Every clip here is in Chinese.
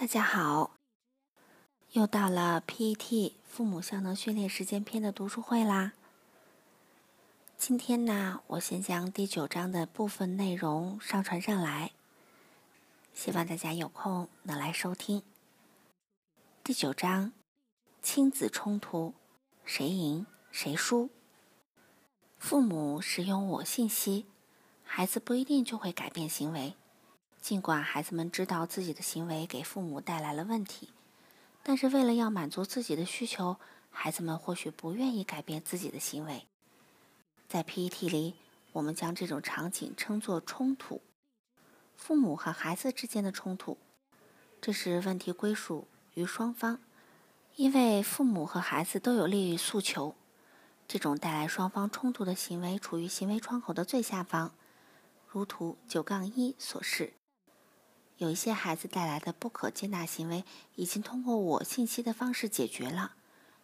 大家好，又到了 PET 父母效能训练实践篇的读书会啦。今天呢，我先将第九章的部分内容上传上来，希望大家有空能来收听。第九章：亲子冲突，谁赢谁输？父母使用我信息，孩子不一定就会改变行为。尽管孩子们知道自己的行为给父母带来了问题，但是为了要满足自己的需求，孩子们或许不愿意改变自己的行为。在 PET 里，我们将这种场景称作冲突，父母和孩子之间的冲突。这是问题归属于双方，因为父母和孩子都有利益诉求。这种带来双方冲突的行为处于行为窗口的最下方，如图九杠一所示。有一些孩子带来的不可接纳行为已经通过我信息的方式解决了，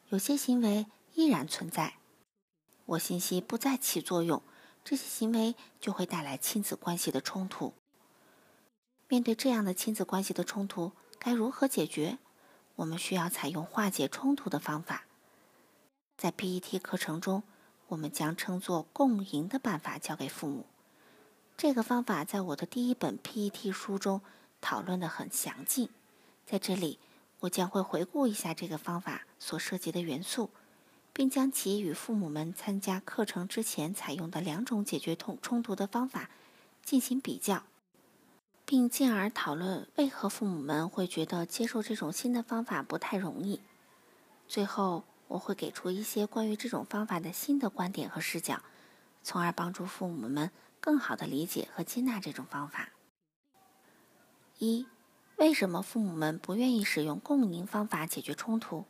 有些行为依然存在。我信息不再起作用，这些行为就会带来亲子关系的冲突。面对这样的亲子关系的冲突，该如何解决？我们需要采用化解冲突的方法。在 PET 课程中，我们将称作共赢的办法教给父母。这个方法在我的第一本 PET 书中。讨论的很详尽，在这里我将会回顾一下这个方法所涉及的元素，并将其与父母们参加课程之前采用的两种解决冲冲突的方法进行比较，并进而讨论为何父母们会觉得接受这种新的方法不太容易。最后，我会给出一些关于这种方法的新的观点和视角，从而帮助父母们更好地理解和接纳这种方法。一，为什么父母们不愿意使用共赢方法解决冲突？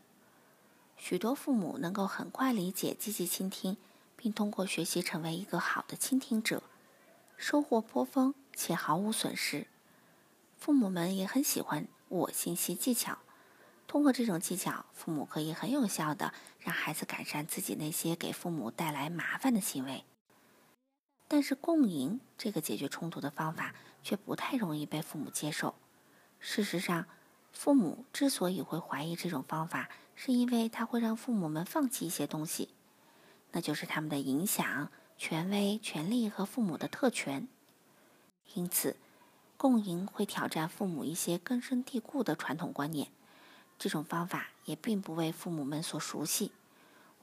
许多父母能够很快理解积极倾听，并通过学习成为一个好的倾听者，收获颇丰且毫无损失。父母们也很喜欢我信息技巧，通过这种技巧，父母可以很有效的让孩子改善自己那些给父母带来麻烦的行为。但是共赢这个解决冲突的方法却不太容易被父母接受。事实上，父母之所以会怀疑这种方法，是因为它会让父母们放弃一些东西，那就是他们的影响、权威、权利和父母的特权。因此，共赢会挑战父母一些根深蒂固的传统观念。这种方法也并不为父母们所熟悉。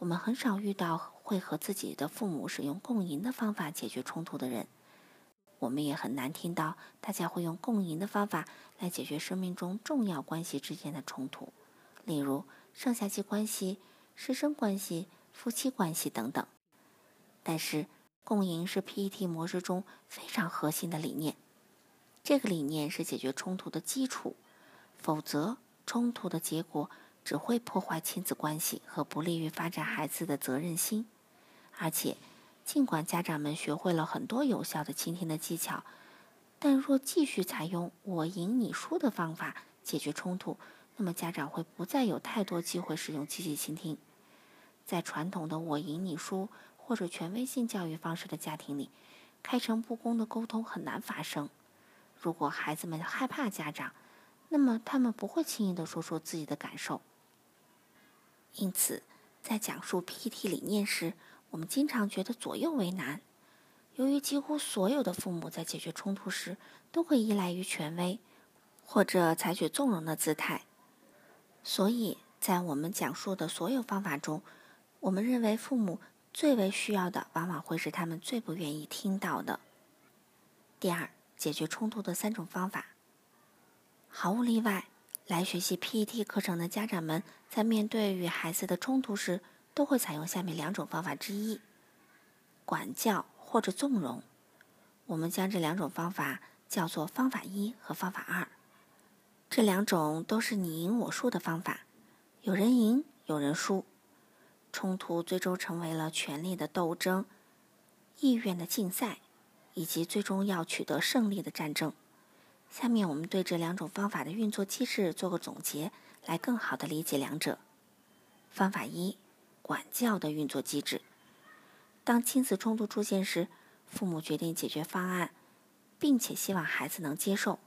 我们很少遇到会和自己的父母使用共赢的方法解决冲突的人，我们也很难听到大家会用共赢的方法来解决生命中重要关系之间的冲突，例如上下级关系、师生关系、夫妻关系等等。但是，共赢是 PET 模式中非常核心的理念，这个理念是解决冲突的基础，否则冲突的结果。只会破坏亲子关系和不利于发展孩子的责任心，而且，尽管家长们学会了很多有效的倾听的技巧，但若继续采用“我赢你输”的方法解决冲突，那么家长会不再有太多机会使用积极倾听。在传统的“我赢你输”或者权威性教育方式的家庭里，开诚布公的沟通很难发生。如果孩子们害怕家长，那么他们不会轻易地说出自己的感受。因此，在讲述 PET 理念时，我们经常觉得左右为难。由于几乎所有的父母在解决冲突时都会依赖于权威，或者采取纵容的姿态，所以在我们讲述的所有方法中，我们认为父母最为需要的，往往会是他们最不愿意听到的。第二，解决冲突的三种方法，毫无例外。来学习 PET 课程的家长们，在面对与孩子的冲突时，都会采用下面两种方法之一：管教或者纵容。我们将这两种方法叫做方法一和方法二。这两种都是你赢我输的方法，有人赢，有人输。冲突最终成为了权力的斗争、意愿的竞赛，以及最终要取得胜利的战争。下面我们对这两种方法的运作机制做个总结，来更好的理解两者。方法一：管教的运作机制。当亲子冲突出现时，父母决定解决方案，并且希望孩子能接受。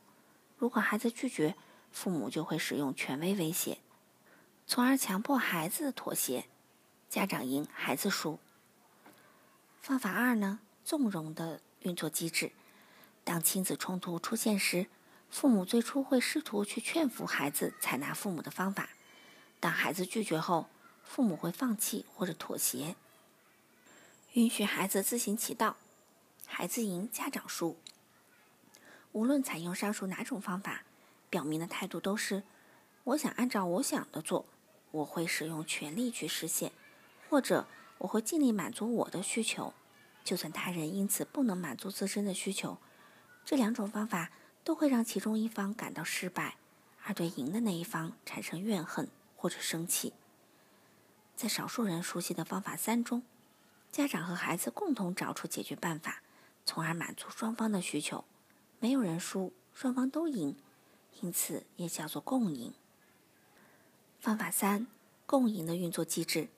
如果孩子拒绝，父母就会使用权威威胁，从而强迫孩子妥协，家长赢，孩子输。方法二呢，纵容的运作机制。当亲子冲突出现时，父母最初会试图去劝服孩子采纳父母的方法。当孩子拒绝后，父母会放弃或者妥协，允许孩子自行其道。孩子赢，家长输。无论采用上述哪种方法，表明的态度都是：我想按照我想的做，我会使用全力去实现，或者。我会尽力满足我的需求，就算他人因此不能满足自身的需求。这两种方法都会让其中一方感到失败，而对赢的那一方产生怨恨或者生气。在少数人熟悉的方法三中，家长和孩子共同找出解决办法，从而满足双方的需求，没有人输，双方都赢，因此也叫做共赢。方法三：共赢的运作机制。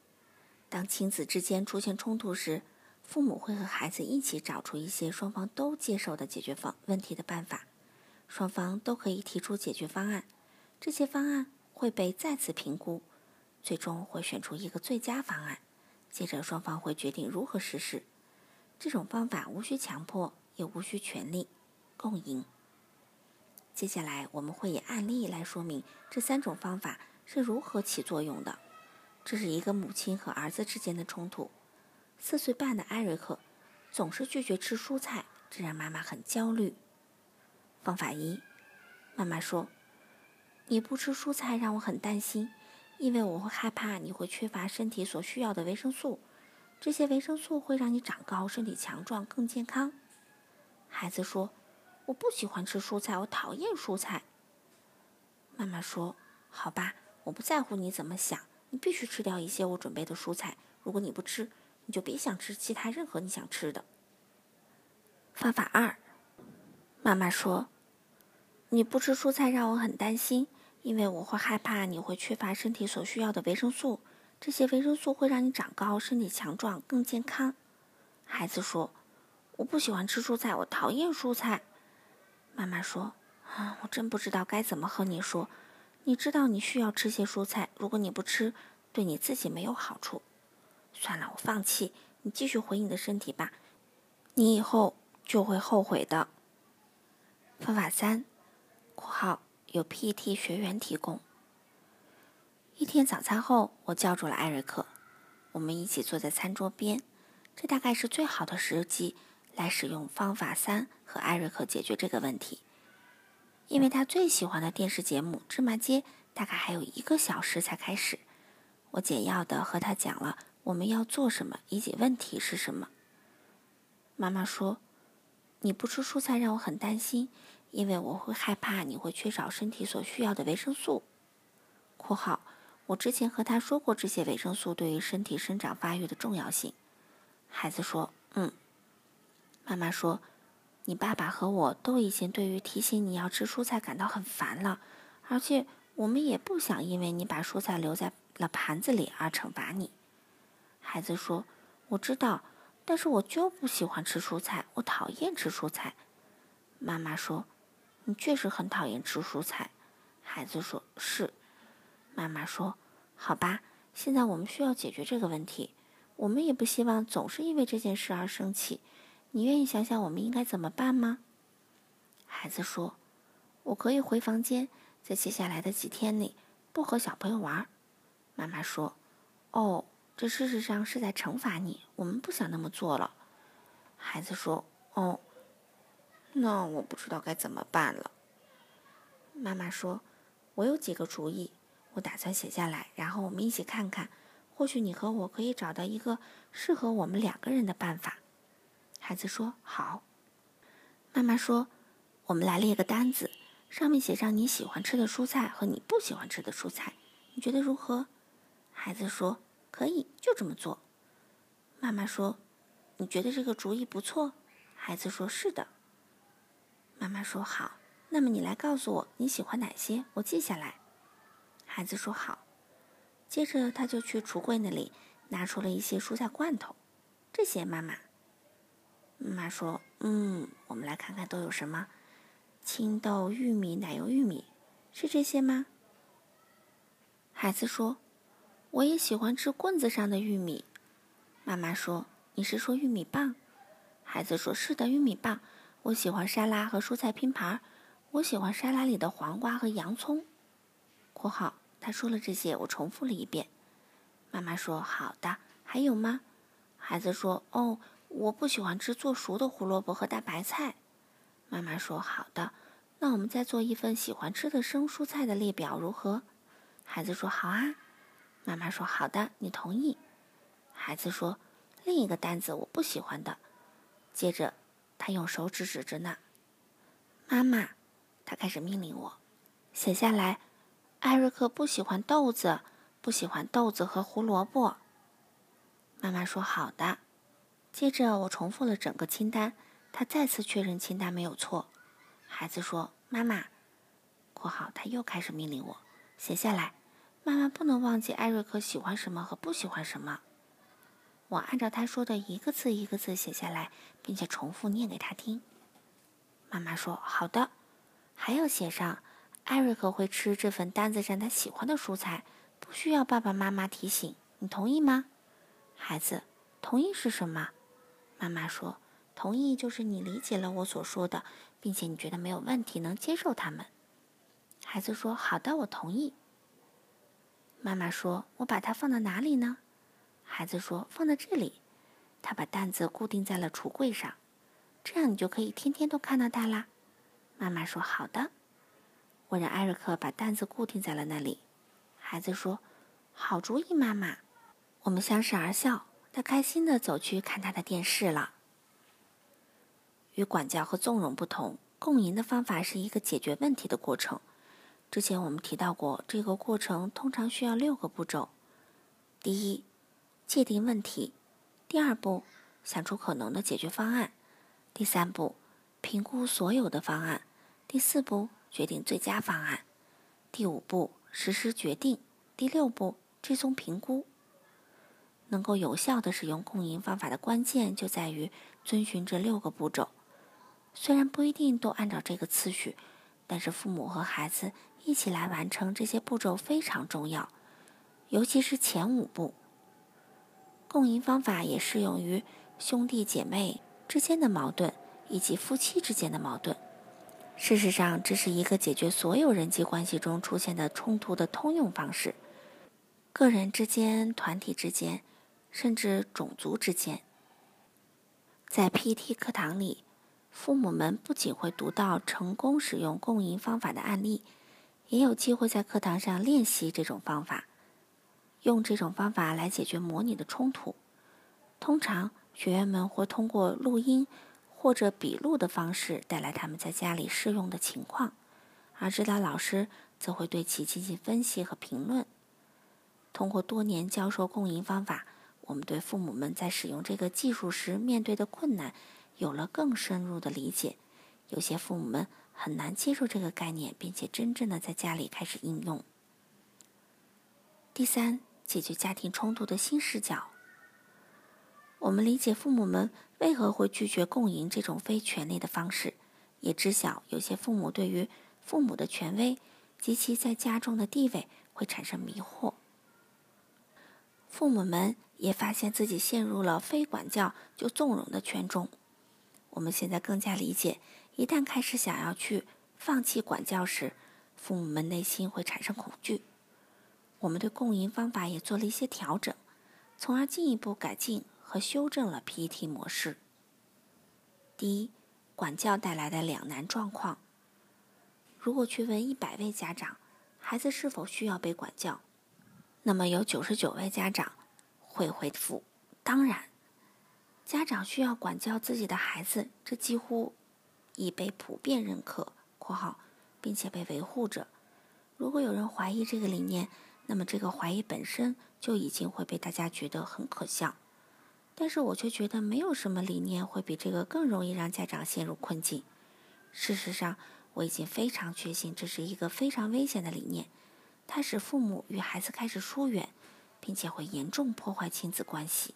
当亲子之间出现冲突时，父母会和孩子一起找出一些双方都接受的解决方问题的办法，双方都可以提出解决方案，这些方案会被再次评估，最终会选出一个最佳方案，接着双方会决定如何实施。这种方法无需强迫，也无需权力，共赢。接下来我们会以案例来说明这三种方法是如何起作用的。这是一个母亲和儿子之间的冲突。四岁半的艾瑞克总是拒绝吃蔬菜，这让妈妈很焦虑。方法一，妈妈说：“你不吃蔬菜让我很担心，因为我会害怕你会缺乏身体所需要的维生素。这些维生素会让你长高、身体强壮、更健康。”孩子说：“我不喜欢吃蔬菜，我讨厌蔬菜。”妈妈说：“好吧，我不在乎你怎么想。”你必须吃掉一些我准备的蔬菜。如果你不吃，你就别想吃其他任何你想吃的。方法二，妈妈说：“你不吃蔬菜让我很担心，因为我会害怕你会缺乏身体所需要的维生素。这些维生素会让你长高、身体强壮、更健康。”孩子说：“我不喜欢吃蔬菜，我讨厌蔬菜。”妈妈说：“啊，我真不知道该怎么和你说。”你知道你需要吃些蔬菜，如果你不吃，对你自己没有好处。算了，我放弃，你继续回你的身体吧，你以后就会后悔的。方法三（括号由 PET 学员提供）。一天早餐后，我叫住了艾瑞克，我们一起坐在餐桌边。这大概是最好的时机来使用方法三和艾瑞克解决这个问题。因为他最喜欢的电视节目《芝麻街》大概还有一个小时才开始，我简要的和他讲了我们要做什么以及问题是什么。妈妈说：“你不吃蔬菜让我很担心，因为我会害怕你会缺少身体所需要的维生素。”（括号我之前和他说过这些维生素对于身体生长发育的重要性。）孩子说：“嗯。”妈妈说。你爸爸和我都已经对于提醒你要吃蔬菜感到很烦了，而且我们也不想因为你把蔬菜留在了盘子里而惩罚你。孩子说：“我知道，但是我就不喜欢吃蔬菜，我讨厌吃蔬菜。”妈妈说：“你确实很讨厌吃蔬菜。”孩子说：“是。”妈妈说：“好吧，现在我们需要解决这个问题。我们也不希望总是因为这件事而生气。”你愿意想想我们应该怎么办吗？孩子说：“我可以回房间，在接下来的几天里不和小朋友玩。”妈妈说：“哦，这事实上是在惩罚你。我们不想那么做了。”孩子说：“哦，那我不知道该怎么办了。”妈妈说：“我有几个主意，我打算写下来，然后我们一起看看，或许你和我可以找到一个适合我们两个人的办法。”孩子说：“好。”妈妈说：“我们来列个单子，上面写上你喜欢吃的蔬菜和你不喜欢吃的蔬菜，你觉得如何？”孩子说：“可以，就这么做。”妈妈说：“你觉得这个主意不错？”孩子说：“是的。”妈妈说：“好，那么你来告诉我你喜欢哪些，我记下来。”孩子说：“好。”接着他就去橱柜那里拿出了一些蔬菜罐头，这些妈妈。妈妈说：“嗯，我们来看看都有什么：青豆、玉米、奶油玉米、是这些吗？孩子说：“我也喜欢吃棍子上的玉米。”妈妈说：“你是说玉米棒？”孩子说：“是的，玉米棒。我喜欢沙拉和蔬菜拼盘。我喜欢沙拉里的黄瓜和洋葱。”（括号他说了这些，我重复了一遍。）妈妈说：“好的，还有吗？”孩子说：“哦，我不喜欢吃做熟的胡萝卜和大白菜。”妈妈说：“好的，那我们再做一份喜欢吃的生蔬菜的列表，如何？”孩子说：“好啊。”妈妈说：“好的，你同意。”孩子说：“另一个单子我不喜欢的。”接着，他用手指指着那。妈妈，他开始命令我写下来：“艾瑞克不喜欢豆子，不喜欢豆子和胡萝卜。”妈妈说：“好的。”接着我重复了整个清单。他再次确认清单没有错。孩子说：“妈妈。”（括号他又开始命令我写下来：“妈妈不能忘记艾瑞克喜欢什么和不喜欢什么。”我按照他说的一个字一个字写下来，并且重复念给他听。妈妈说：“好的。”还要写上：“艾瑞克会吃这份单子上他喜欢的蔬菜，不需要爸爸妈妈提醒。你同意吗？”孩子：“同意是什么？”妈妈说。同意就是你理解了我所说的，并且你觉得没有问题，能接受他们。孩子说：“好的，我同意。”妈妈说：“我把它放到哪里呢？”孩子说：“放在这里。”他把担子固定在了橱柜上，这样你就可以天天都看到它啦。妈妈说：“好的。”我让艾瑞克把担子固定在了那里。孩子说：“好主意，妈妈。”我们相视而笑。他开心的走去看他的电视了。与管教和纵容不同，共赢的方法是一个解决问题的过程。之前我们提到过，这个过程通常需要六个步骤：第一，界定问题；第二步，想出可能的解决方案；第三步，评估所有的方案；第四步，决定最佳方案；第五步，实施决定；第六步，追踪评估。能够有效的使用共赢方法的关键就在于遵循这六个步骤。虽然不一定都按照这个次序，但是父母和孩子一起来完成这些步骤非常重要，尤其是前五步。共赢方法也适用于兄弟姐妹之间的矛盾以及夫妻之间的矛盾。事实上，这是一个解决所有人际关系中出现的冲突的通用方式，个人之间、团体之间，甚至种族之间。在 PT 课堂里。父母们不仅会读到成功使用共赢方法的案例，也有机会在课堂上练习这种方法，用这种方法来解决模拟的冲突。通常，学员们会通过录音或者笔录的方式带来他们在家里试用的情况，而指导老师则会对其进行分析和评论。通过多年教授共赢方法，我们对父母们在使用这个技术时面对的困难。有了更深入的理解，有些父母们很难接受这个概念，并且真正的在家里开始应用。第三，解决家庭冲突的新视角。我们理解父母们为何会拒绝共赢这种非权力的方式，也知晓有些父母对于父母的权威及其在家中的地位会产生迷惑。父母们也发现自己陷入了非管教就纵容的圈中。我们现在更加理解，一旦开始想要去放弃管教时，父母们内心会产生恐惧。我们对共赢方法也做了一些调整，从而进一步改进和修正了 PET 模式。第一，管教带来的两难状况。如果去问一百位家长，孩子是否需要被管教，那么有九十九位家长会回复：当然。家长需要管教自己的孩子，这几乎已被普遍认可（括号）并且被维护着。如果有人怀疑这个理念，那么这个怀疑本身就已经会被大家觉得很可笑。但是我却觉得没有什么理念会比这个更容易让家长陷入困境。事实上，我已经非常确信这是一个非常危险的理念，它使父母与孩子开始疏远，并且会严重破坏亲子关系。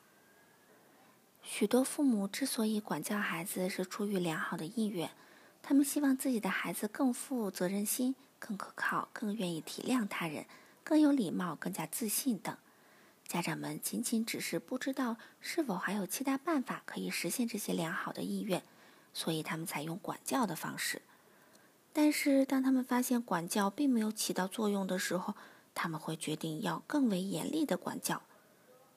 许多父母之所以管教孩子，是出于良好的意愿，他们希望自己的孩子更富责任心、更可靠、更愿意体谅他人、更有礼貌、更加自信等。家长们仅仅只是不知道是否还有其他办法可以实现这些良好的意愿，所以他们采用管教的方式。但是，当他们发现管教并没有起到作用的时候，他们会决定要更为严厉的管教。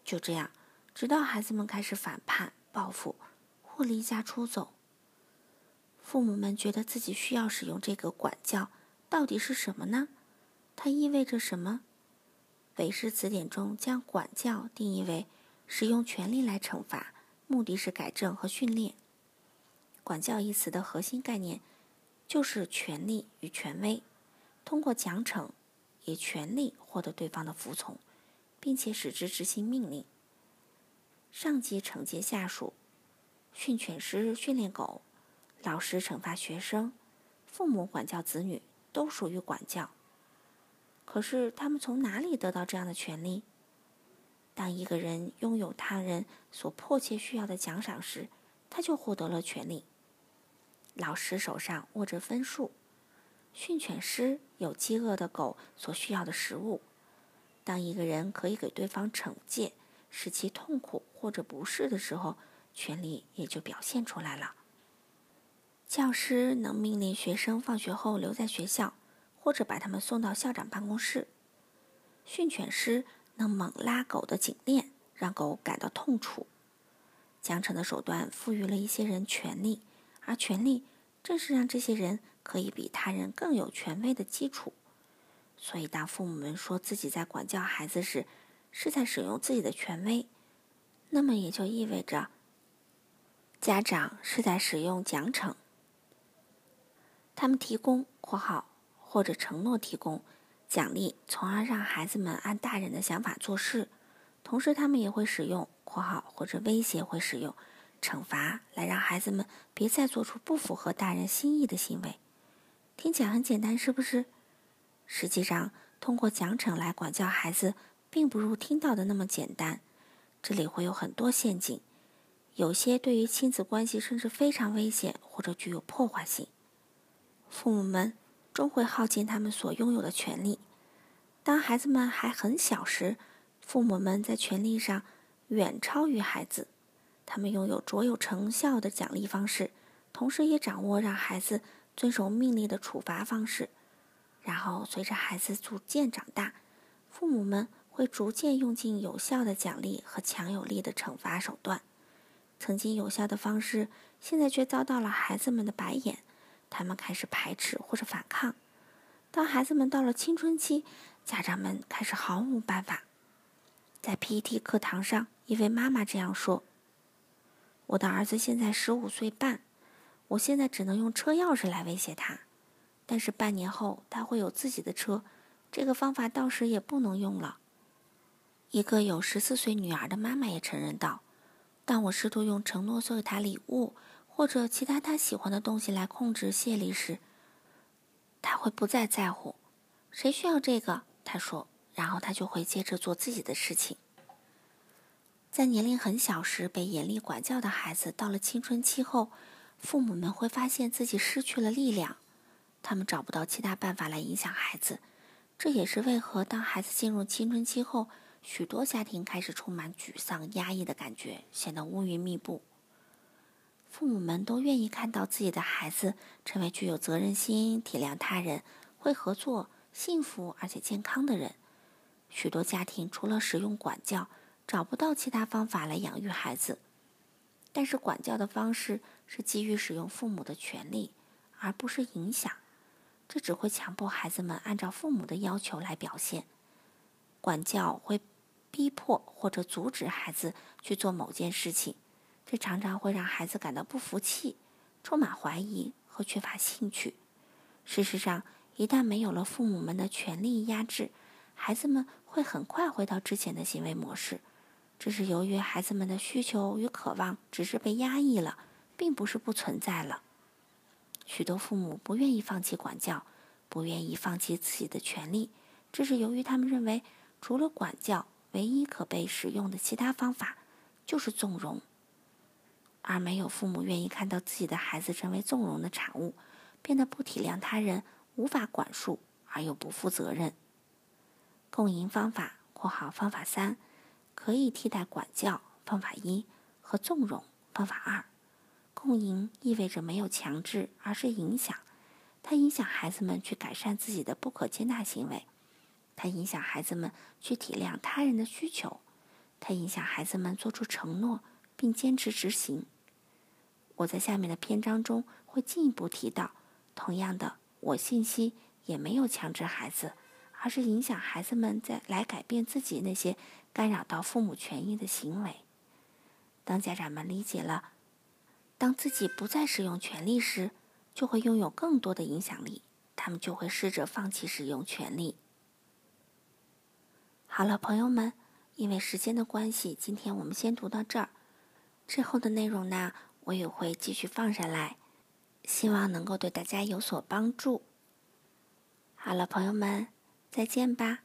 就这样，直到孩子们开始反叛、报复或离家出走。父母们觉得自己需要使用这个管教，到底是什么呢？它意味着什么？韦氏词典中将管教定义为使用权力来惩罚，目的是改正和训练。管教一词的核心概念就是权力与权威，通过奖惩以权力获得对方的服从，并且使之执行命令。上级惩戒下属，训犬师训练狗，老师惩罚学生，父母管教子女，都属于管教。可是，他们从哪里得到这样的权利？当一个人拥有他人所迫切需要的奖赏时，他就获得了权利。老师手上握着分数，训犬师有饥饿的狗所需要的食物。当一个人可以给对方惩戒，使其痛苦或者不适的时候，权利也就表现出来了。教师能命令学生放学后留在学校。或者把他们送到校长办公室。训犬师能猛拉狗的颈链，让狗感到痛楚。奖惩的手段赋予了一些人权利，而权力正是让这些人可以比他人更有权威的基础。所以，当父母们说自己在管教孩子时，是在使用自己的权威，那么也就意味着家长是在使用奖惩。他们提供（括号）。或者承诺提供奖励，从而让孩子们按大人的想法做事。同时，他们也会使用（括号）或者威胁会使用惩罚来让孩子们别再做出不符合大人心意的行为。听起来很简单，是不是？实际上，通过奖惩来管教孩子，并不如听到的那么简单。这里会有很多陷阱，有些对于亲子关系甚至非常危险或者具有破坏性。父母们。终会耗尽他们所拥有的权利。当孩子们还很小时，父母们在权力上远超于孩子。他们拥有卓有成效的奖励方式，同时也掌握让孩子遵守命令的处罚方式。然后，随着孩子逐渐长大，父母们会逐渐用尽有效的奖励和强有力的惩罚手段。曾经有效的方式，现在却遭到了孩子们的白眼。他们开始排斥或者反抗。当孩子们到了青春期，家长们开始毫无办法。在 PET 课堂上，一位妈妈这样说：“我的儿子现在十五岁半，我现在只能用车钥匙来威胁他。但是半年后他会有自己的车，这个方法到时也不能用了。”一个有十四岁女儿的妈妈也承认道：“当我试图用承诺送给他礼物。”或者其他他喜欢的东西来控制谢丽时，他会不再在乎。谁需要这个？他说，然后他就会接着做自己的事情。在年龄很小时被严厉管教的孩子，到了青春期后，父母们会发现自己失去了力量，他们找不到其他办法来影响孩子。这也是为何当孩子进入青春期后，许多家庭开始充满沮丧、压抑的感觉，显得乌云密布。父母们都愿意看到自己的孩子成为具有责任心、体谅他人、会合作、幸福而且健康的人。许多家庭除了使用管教，找不到其他方法来养育孩子。但是管教的方式是基于使用父母的权利，而不是影响。这只会强迫孩子们按照父母的要求来表现。管教会逼迫或者阻止孩子去做某件事情。这常常会让孩子感到不服气、充满怀疑和缺乏兴趣。事实上，一旦没有了父母们的权力压制，孩子们会很快回到之前的行为模式。这是由于孩子们的需求与渴望只是被压抑了，并不是不存在了。许多父母不愿意放弃管教，不愿意放弃自己的权利，这是由于他们认为，除了管教，唯一可被使用的其他方法就是纵容。而没有父母愿意看到自己的孩子成为纵容的产物，变得不体谅他人，无法管束、而又不负责任。共赢方法（括号方法三）可以替代管教（方法一）和纵容（方法二）。共赢意味着没有强制，而是影响。它影响孩子们去改善自己的不可接纳行为，它影响孩子们去体谅他人的需求，它影响孩子们做出承诺并坚持执行。我在下面的篇章中会进一步提到，同样的，我信息也没有强制孩子，而是影响孩子们在来改变自己那些干扰到父母权益的行为。当家长们理解了，当自己不再使用权力时，就会拥有更多的影响力，他们就会试着放弃使用权力。好了，朋友们，因为时间的关系，今天我们先读到这儿。之后的内容呢，我也会继续放上来，希望能够对大家有所帮助。好了，朋友们，再见吧。